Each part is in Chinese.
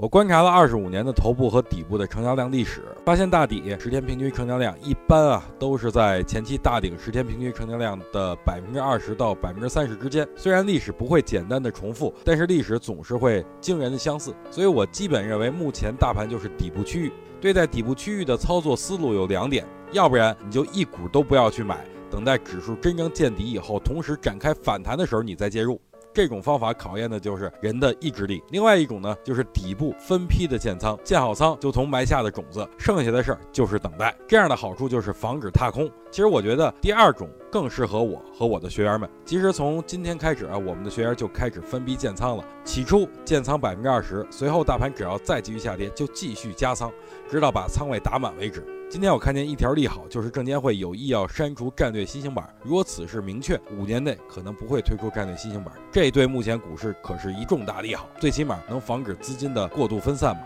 我观察了二十五年的头部和底部的成交量历史，发现大底十天平均成交量一般啊都是在前期大顶十天平均成交量的百分之二十到百分之三十之间。虽然历史不会简单的重复，但是历史总是会惊人的相似。所以我基本认为目前大盘就是底部区域。对待底部区域的操作思路有两点，要不然你就一股都不要去买，等待指数真正见底以后，同时展开反弹的时候你再介入。这种方法考验的就是人的意志力。另外一种呢，就是底部分批的建仓，建好仓就从埋下的种子，剩下的事儿就是等待。这样的好处就是防止踏空。其实我觉得第二种更适合我和我的学员们。其实从今天开始啊，我们的学员就开始分批建仓了。起初建仓百分之二十，随后大盘只要再继续下跌，就继续加仓，直到把仓位打满为止。今天我看见一条利好，就是证监会有意要删除战略新兴板。如果此事明确，五年内可能不会推出战略新兴板。这对目前股市可是一重大利好，最起码能防止资金的过度分散嘛。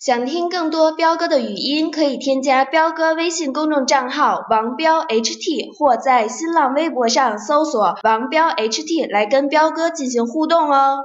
想听更多彪哥的语音，可以添加彪哥微信公众账号王彪 HT，或在新浪微博上搜索王彪 HT 来跟彪哥进行互动哦。